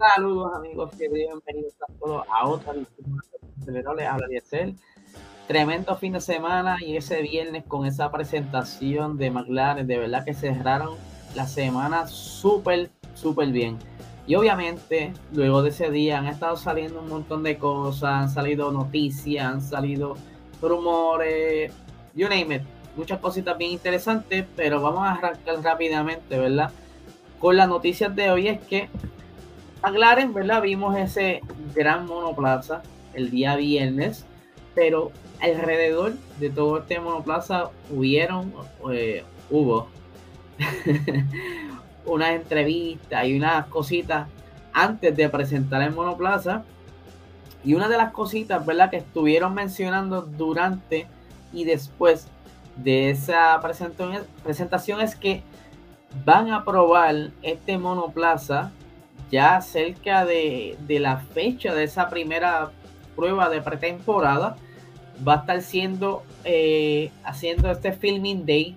Saludos amigos, bienvenidos a todos a otra Les habla Diesel. Tremendo fin de semana y ese viernes con esa presentación de McLaren, de verdad que cerraron la semana súper, súper bien. Y obviamente, luego de ese día han estado saliendo un montón de cosas, han salido noticias, han salido rumores, you name it, muchas cositas bien interesantes, pero vamos a arrancar rápidamente, ¿verdad? Con las noticias de hoy es que McLaren, ¿verdad? Vimos ese gran monoplaza el día viernes, pero alrededor de todo este monoplaza hubieron, eh, hubo unas entrevistas y unas cositas antes de presentar el monoplaza. Y una de las cositas, ¿verdad? Que estuvieron mencionando durante y después de esa presentación es que van a probar este monoplaza ya cerca de, la fecha de esa primera prueba de pretemporada. Va a estar siendo eh, haciendo este filming day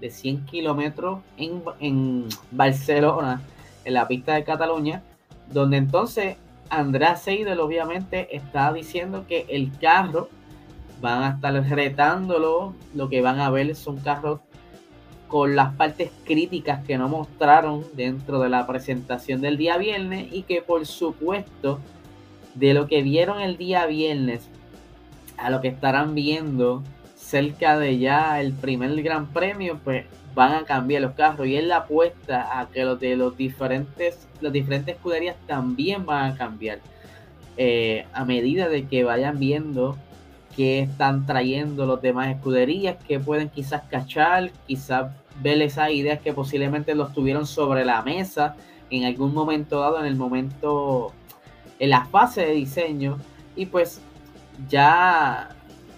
de 100 kilómetros en, en Barcelona, en la pista de Cataluña, donde entonces Andrés Seidel obviamente está diciendo que el carro van a estar retándolo, lo que van a ver son carros con las partes críticas que no mostraron dentro de la presentación del día viernes y que por supuesto de lo que vieron el día viernes a lo que estarán viendo cerca de ya el primer gran premio, pues van a cambiar los carros y es la apuesta a que los de los diferentes, las diferentes escuderías también van a cambiar. Eh, a medida de que vayan viendo que están trayendo los demás escuderías, que pueden quizás cachar, quizás ver esas ideas que posiblemente los tuvieron sobre la mesa en algún momento dado, en el momento, en la fase de diseño, y pues ya,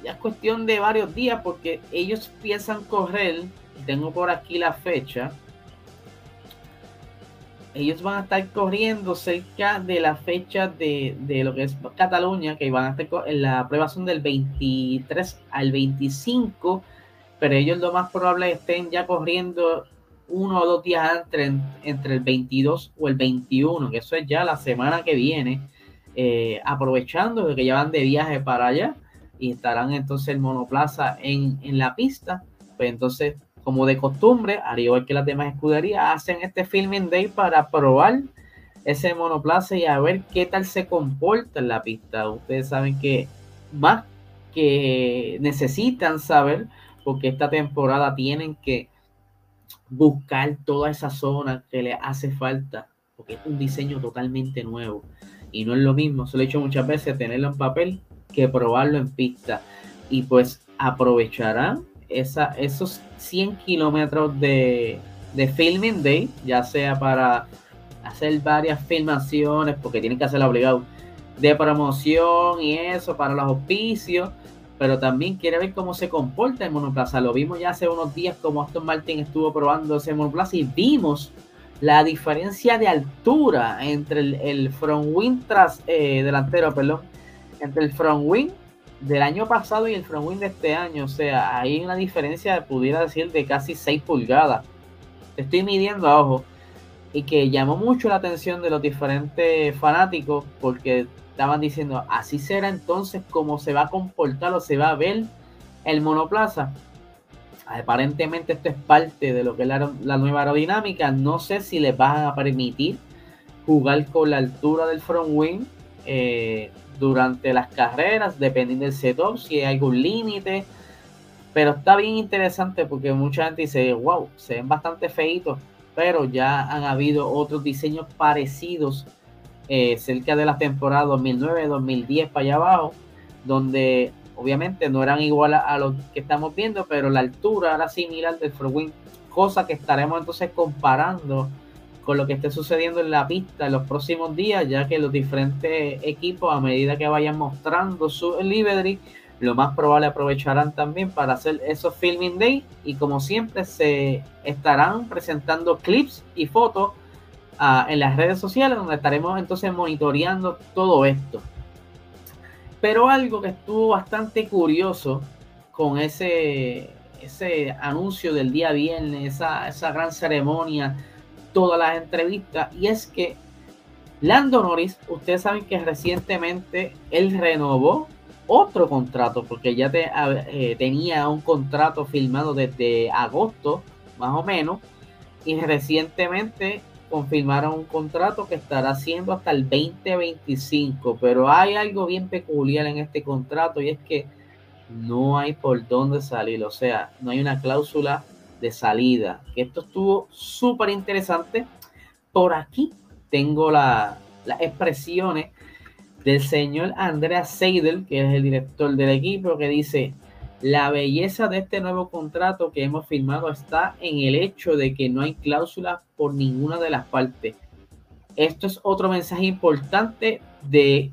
es cuestión de varios días porque ellos piensan correr, tengo por aquí la fecha, ellos van a estar corriendo cerca de la fecha de, lo que es Cataluña, que van a estar la prueba son del 23 al 25, pero ellos lo más probable estén ya corriendo uno o dos días antes, entre el 22 o el 21, que eso es ya la semana que viene, eh, aprovechando de que ya van de viaje para allá y estarán entonces el monoplaza en, en la pista, pues entonces como de costumbre, al igual que las demás escuderías, hacen este filming day para probar ese monoplaza y a ver qué tal se comporta en la pista. Ustedes saben que más que necesitan saber, porque esta temporada tienen que buscar toda esa zona que le hace falta, porque es un diseño totalmente nuevo. Y no es lo mismo, se lo he dicho muchas veces, tenerlo en papel que probarlo en pista. Y pues aprovecharán esos 100 kilómetros de, filming day, ya sea para hacer varias filmaciones, porque tienen que hacerlo obligado, de promoción y eso, para los auspicios, pero también quiere ver cómo se comporta el monoplaza. Lo vimos ya hace unos días como Aston Martin estuvo probando ese monoplaza y vimos la diferencia de altura entre el, front wing tras, eh, delantero, perdón, entre el front wing del año pasado y el front wing de este año. O sea, hay una diferencia, pudiera decir, de casi 6 pulgadas. Estoy midiendo a ojo. Y que llamó mucho la atención de los diferentes fanáticos porque estaban diciendo, así será entonces cómo se va a comportar o se va a ver el monoplaza. Aparentemente esto es parte de lo que es la, la nueva aerodinámica. No sé si les van a permitir jugar con la altura del front wing. Eh, durante las carreras, dependiendo del setup, si hay algún límite. Pero está bien interesante porque mucha gente dice, wow, se ven bastante feitos, pero ya han habido otros diseños parecidos eh, cerca de la temporada 2009, 2010 para allá abajo, donde obviamente no eran igual a, los que estamos viendo, pero la altura era similar del front wing, cosa que estaremos entonces comparando con lo que esté sucediendo en la pista en los próximos días, ya que los diferentes equipos, a medida que vayan mostrando su livery, lo más probable aprovecharán también para hacer esos filming day y como siempre se estarán presentando clips y fotos en las redes sociales donde estaremos entonces monitoreando todo esto. Pero algo que estuvo bastante curioso con ese, ese anuncio del día viernes, esa, esa gran ceremonia todas las entrevistas y es que Lando Norris, ustedes saben que recientemente él renovó otro contrato, porque ya eh, tenía un contrato firmado desde agosto, más o menos, y recientemente confirmaron un contrato que estará haciendo hasta el 2025, pero hay algo bien peculiar en este contrato y es que no hay por dónde salir, o sea, no hay una cláusula de salida. Esto estuvo súper interesante. Por aquí tengo las expresiones del señor Andrea Seidel, que es el director del equipo, que dice, la belleza de este nuevo contrato que hemos firmado está en el hecho de que no hay cláusula por ninguna de las partes. Esto es otro mensaje importante de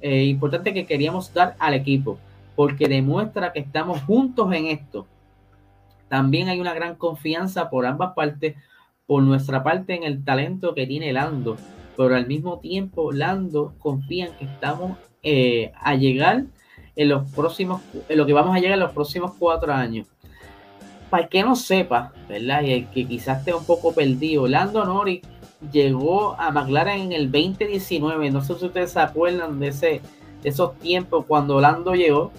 eh, importante que queríamos dar al equipo, porque demuestra que estamos juntos en esto. También hay una gran confianza por ambas partes, por nuestra parte en el talento que tiene Lando, pero al mismo tiempo Lando confía en que estamos eh, a llegar en los próximos, en lo que vamos a llegar en los próximos cuatro años. Para el que no sepa, ¿verdad? Y el que quizás esté un poco perdido, Lando Norris llegó a McLaren en el 2019. No sé si ustedes se acuerdan de, ese, de esos tiempos cuando Lando llegó,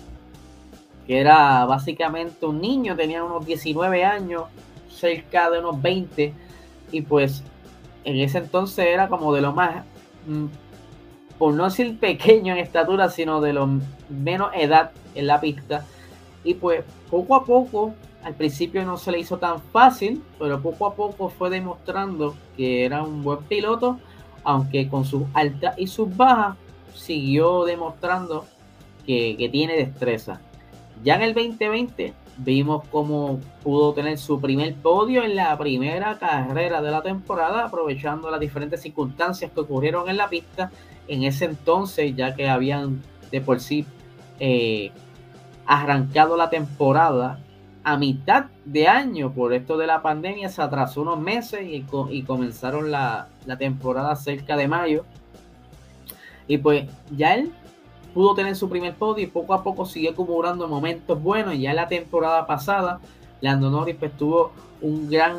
que era básicamente un niño, tenía unos 19 años, cerca de unos 20, y pues en ese entonces era como de lo más, mm, por no decir pequeño en estatura, sino de lo menos edad en la pista. Y pues poco a poco, al principio no se le hizo tan fácil, pero poco a poco fue demostrando que era un buen piloto, aunque con sus altas y sus bajas siguió demostrando que, que tiene destreza. Ya en el 2020 vimos cómo pudo tener su primer podio en la primera carrera de la temporada, aprovechando las diferentes circunstancias que ocurrieron en la pista en ese entonces, ya que habían de por sí eh, arrancado la temporada a mitad de año por esto de la pandemia, se atrasó unos meses y, comenzaron la, la temporada cerca de mayo. Y pues ya él pudo tener su primer podio y poco a poco siguió acumulando momentos buenos. Ya la temporada pasada, Lando Norris pues, tuvo un gran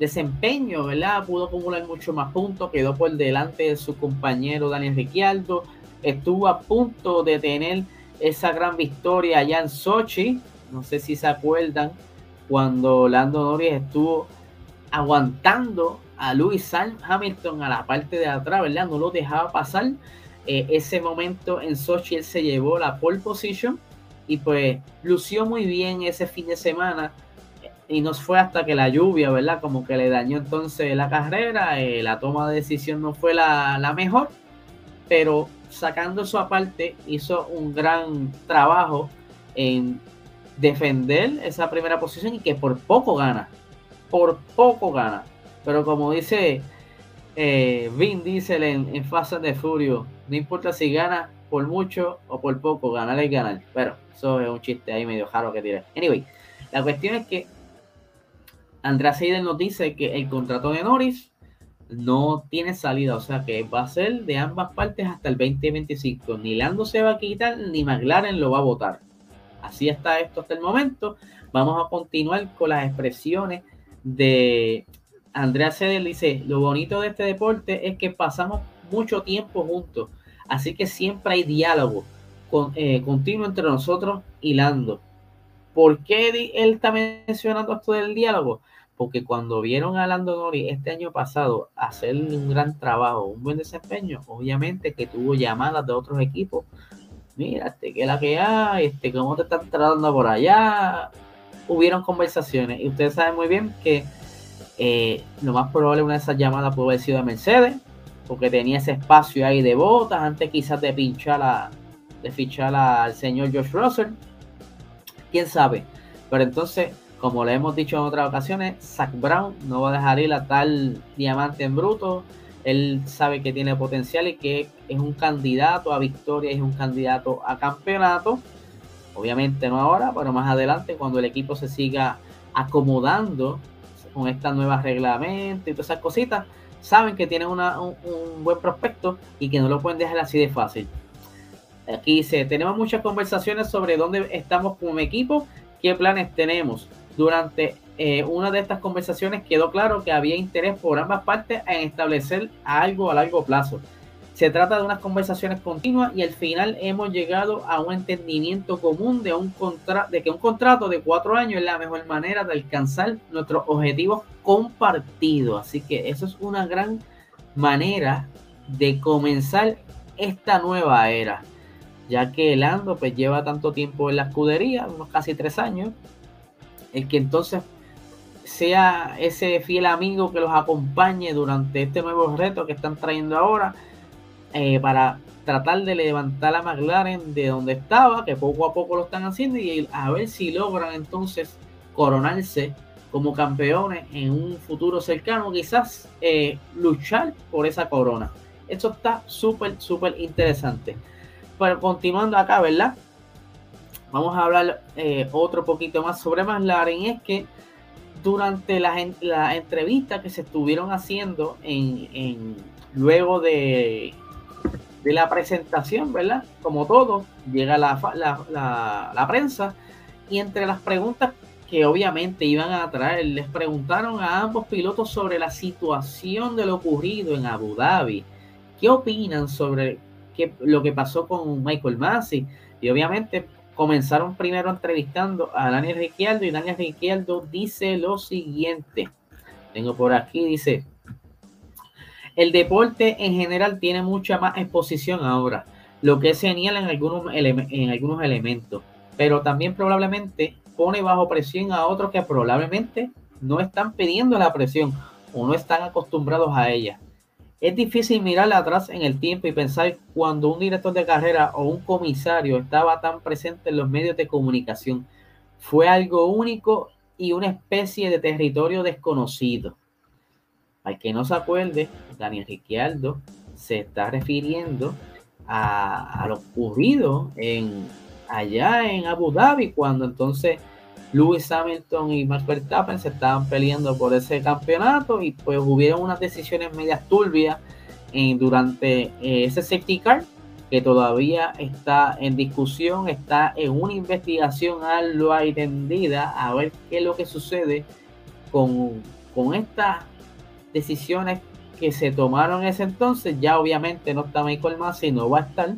desempeño, ¿verdad? Pudo acumular mucho más puntos, quedó por delante de su compañero Daniel Ricciardo, estuvo a punto de tener esa gran victoria allá en Sochi, no sé si se acuerdan, cuando Lando Norris estuvo aguantando a Lewis Hamilton a la parte de atrás, ¿verdad? No lo dejaba pasar eh, ese momento en Sochi él se llevó la pole position y pues lució muy bien ese fin de semana y nos fue hasta que la lluvia, ¿verdad? Como que le dañó entonces la carrera, eh, la toma de decisión no fue la, la, mejor, pero sacando eso aparte hizo un gran trabajo en defender esa primera posición y que por poco gana, por poco gana, pero como dice eh, Vin Diesel en, en Fast and the Furious, no importa si gana por mucho o por poco, ganar es ganar. Pero eso es un chiste ahí medio raro que tiene. Anyway, la cuestión es que Andrea Seidel nos dice que el contrato de Norris no tiene salida, o sea que va a ser de ambas partes hasta el 2025. Ni Lando se va a quitar, ni McLaren lo va a votar. Así está esto hasta el momento. Vamos a continuar con las expresiones de Andrea Seidel. Dice, lo bonito de este deporte es que pasamos mucho tiempo juntos Así que siempre hay diálogo eh, continuo entre nosotros y Lando. ¿Por qué él está mencionando esto del diálogo? Porque cuando vieron a Lando Norris este año pasado hacer un gran trabajo, un buen desempeño, obviamente que tuvo llamadas de otros equipos. Mira, este, ¿qué es la que hay? Este, ¿Cómo te están tratando por allá? Hubieron conversaciones y ustedes saben muy bien que eh, lo más probable una de esas llamadas puede haber sido de Mercedes, porque tenía ese espacio ahí de botas antes quizás de pinchar a, de fichar al señor Josh Russell. Quién sabe. Pero entonces, como le hemos dicho en otras ocasiones, Zach Brown no va a dejar ir a tal diamante en bruto. Él sabe que tiene potencial y que es un candidato a victoria, es un candidato a campeonato. Obviamente no ahora, pero más adelante cuando el equipo se siga acomodando con esta nueva reglamento y todas esas cositas, saben que tienen un, buen prospecto y que no lo pueden dejar así de fácil. Aquí dice, tenemos muchas conversaciones sobre dónde estamos como equipo, qué planes tenemos. Durante eh, una de estas conversaciones quedó claro que había interés por ambas partes en establecer algo a largo plazo. Se trata de unas conversaciones continuas y al final hemos llegado a un entendimiento común de, un de que un contrato de cuatro años es la mejor manera de alcanzar nuestros objetivos compartidos. Así que eso es una gran manera de comenzar esta nueva era, ya que Lando pues lleva tanto tiempo en la escudería, unos casi tres años, el que entonces sea ese fiel amigo que los acompañe durante este nuevo reto que están trayendo ahora eh, para tratar de levantar a McLaren de donde estaba, que poco a poco lo están haciendo y a ver si logran entonces coronarse como campeones en un futuro cercano, quizás eh, luchar por esa corona. Esto está súper, súper interesante. Pero continuando acá, ¿verdad? Vamos a hablar eh, otro poquito más sobre McLaren. Es que durante la, la entrevista que se estuvieron haciendo en, luego de, de, la presentación, ¿verdad? Como todo, llega la, la, la, prensa y entre las preguntas que obviamente iban a traer, les preguntaron a ambos pilotos sobre la situación de lo ocurrido en Abu Dhabi. ¿Qué opinan sobre lo que pasó con Michael Massey? Y obviamente comenzaron primero entrevistando a Daniel Ricciardo y Daniel Ricciardo dice lo siguiente. Tengo por aquí, dice, el deporte en general tiene mucha más exposición ahora, lo que es genial en algunos, en algunos elementos, pero también probablemente pone bajo presión a otros que probablemente no están pidiendo la presión o no están acostumbrados a ella. Es difícil mirar atrás en el tiempo y pensar cuando un director de carrera o un comisario estaba tan presente en los medios de comunicación. Fue algo único y una especie de territorio desconocido. Al que no se acuerde, Daniel Ricciardo se está refiriendo a, lo ocurrido en, allá en Abu Dhabi, cuando entonces Lewis Hamilton y Max Verstappen se estaban peleando por ese campeonato y pues hubieron unas decisiones medias turbias en, durante eh, ese safety car que todavía está en discusión, está en una investigación a lo entendida a ver qué es lo que sucede con, con estas decisiones que se tomaron en ese entonces. Ya obviamente no está Michael Massey, no va a estar.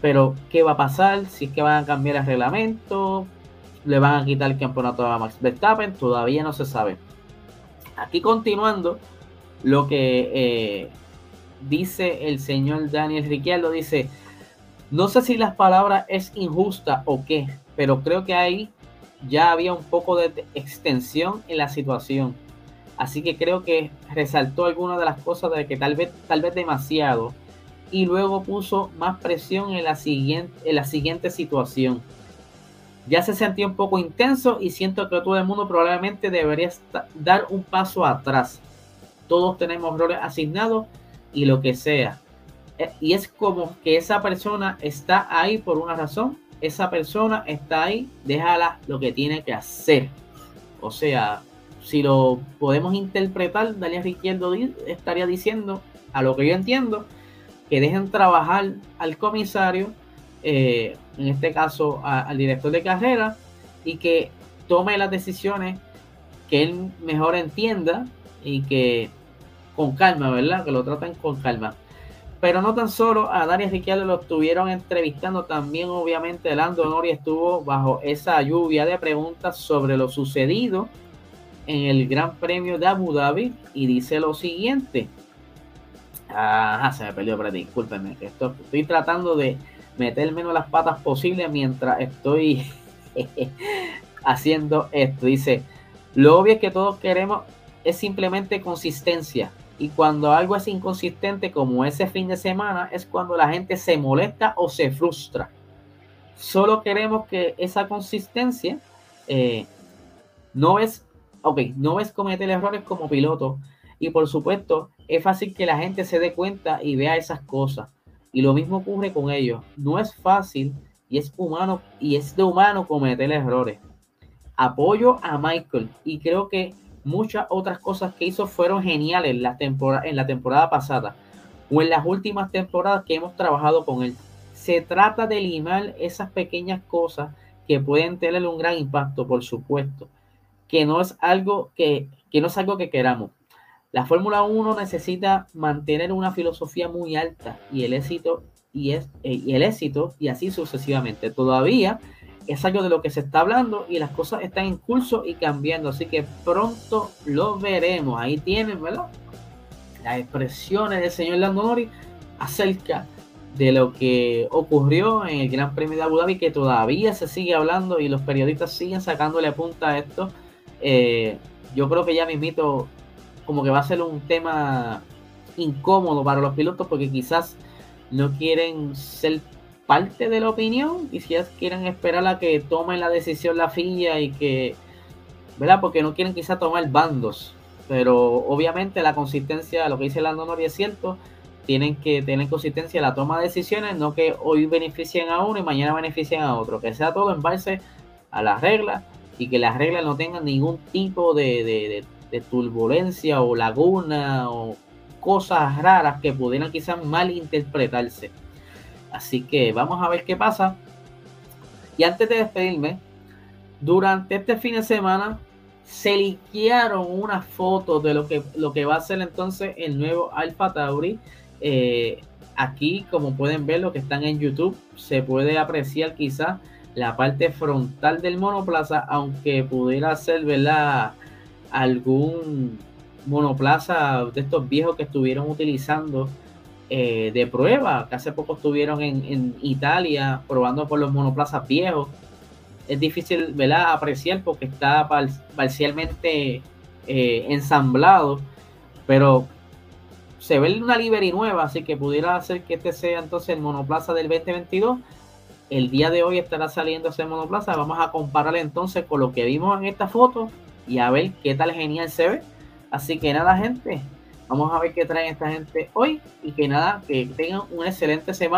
Pero, ¿qué va a pasar? Si es que van a cambiar el reglamento, le van a quitar el campeonato a Max Verstappen, todavía no se sabe. Aquí continuando, lo que eh, dice el señor Daniel Ricciardo, dice, no sé si las palabras es injusta o qué, pero creo que ahí ya había un poco de extensión en la situación. Así que creo que resaltó algunas de las cosas de que tal vez, tal vez demasiado. Y luego puso más presión en la siguiente, en la siguiente situación ya se sentía un poco intenso y siento que todo el mundo probablemente debería dar un paso atrás. Todos tenemos roles asignados y lo que sea. Eh, y es como que esa persona está ahí por una razón. Esa persona está ahí, déjala lo que tiene que hacer. O sea, si lo podemos interpretar, Daniel Riquierdo estaría diciendo, a lo que yo entiendo, que dejen trabajar al comisario eh, en este caso al director de carrera, y que tome las decisiones que él mejor entienda y que con calma, ¿verdad? Que lo traten con calma. Pero no tan solo a Daniel Ricciardo lo estuvieron entrevistando, también obviamente Lando Nori estuvo bajo esa lluvia de preguntas sobre lo sucedido en el Gran Premio de Abu Dhabi y dice lo siguiente. Ajá, se me perdió, pero discúlpenme, que esto, estoy tratando de meter menos las patas posible mientras estoy haciendo esto. Dice, lo obvio es que todos queremos es simplemente consistencia. Y cuando algo es inconsistente, como ese fin de semana, es cuando la gente se molesta o se frustra. Solo queremos que esa consistencia eh, no es, ok, no es cometer errores como piloto. Y por supuesto, es fácil que la gente se dé cuenta y vea esas cosas. Y lo mismo ocurre con ellos. No es fácil y es humano y es de humano cometer errores. Apoyo a Michael y creo que muchas otras cosas que hizo fueron geniales en la temporada, pasada o en las últimas temporadas que hemos trabajado con él. Se trata de limar esas pequeñas cosas que pueden tener un gran impacto, por supuesto. que no es algo que, que no es algo que queramos. La Fórmula 1 necesita mantener una filosofía muy alta y el éxito y, es, eh, el éxito y así sucesivamente. Todavía es algo de lo que se está hablando y las cosas están en curso y cambiando, así que pronto lo veremos. Ahí tienen, ¿verdad? Las expresiones del señor Landonori acerca de lo que ocurrió en el Gran Premio de Abu Dhabi, que todavía se sigue hablando y los periodistas siguen sacándole punta a esto. Eh, yo creo que ya mismito como que va a ser un tema incómodo para los pilotos porque quizás no quieren ser parte de la opinión, quizás quieren esperar a que tomen la decisión la FIA y que, ¿verdad? Porque no quieren quizás tomar bandos, pero obviamente la consistencia, lo que dice Lando Norris es cierto, tienen que tener consistencia en la toma de decisiones, no que hoy beneficien a uno y mañana beneficien a otro, que sea todo en base a las reglas y que las reglas no tengan ningún tipo de, turbulencia o laguna o cosas raras que pudieran quizás malinterpretarse. Así que vamos a ver qué pasa. Y antes de despedirme, durante este fin de semana se liquearon unas fotos de lo que, lo que va a ser entonces el nuevo Alpha Tauri eh, aquí, como pueden ver, lo que están en YouTube, se puede apreciar quizá la parte frontal del monoplaza, aunque pudiera ser, ¿verdad? Algún monoplaza de estos viejos que estuvieron utilizando eh, de prueba, que hace poco estuvieron en, Italia probando por los monoplazas viejos. Es difícil ¿verdad? apreciar porque está parcialmente eh, ensamblado, pero se ve una livery nueva, así que pudiera hacer que este sea entonces el monoplaza del 2022. El día de hoy estará saliendo ese monoplaza. Vamos a comparar entonces con lo que vimos en esta foto y a ver qué tal genial se ve. Así que nada, gente. Vamos a ver qué trae esta gente hoy y que nada, que tengan una excelente semana.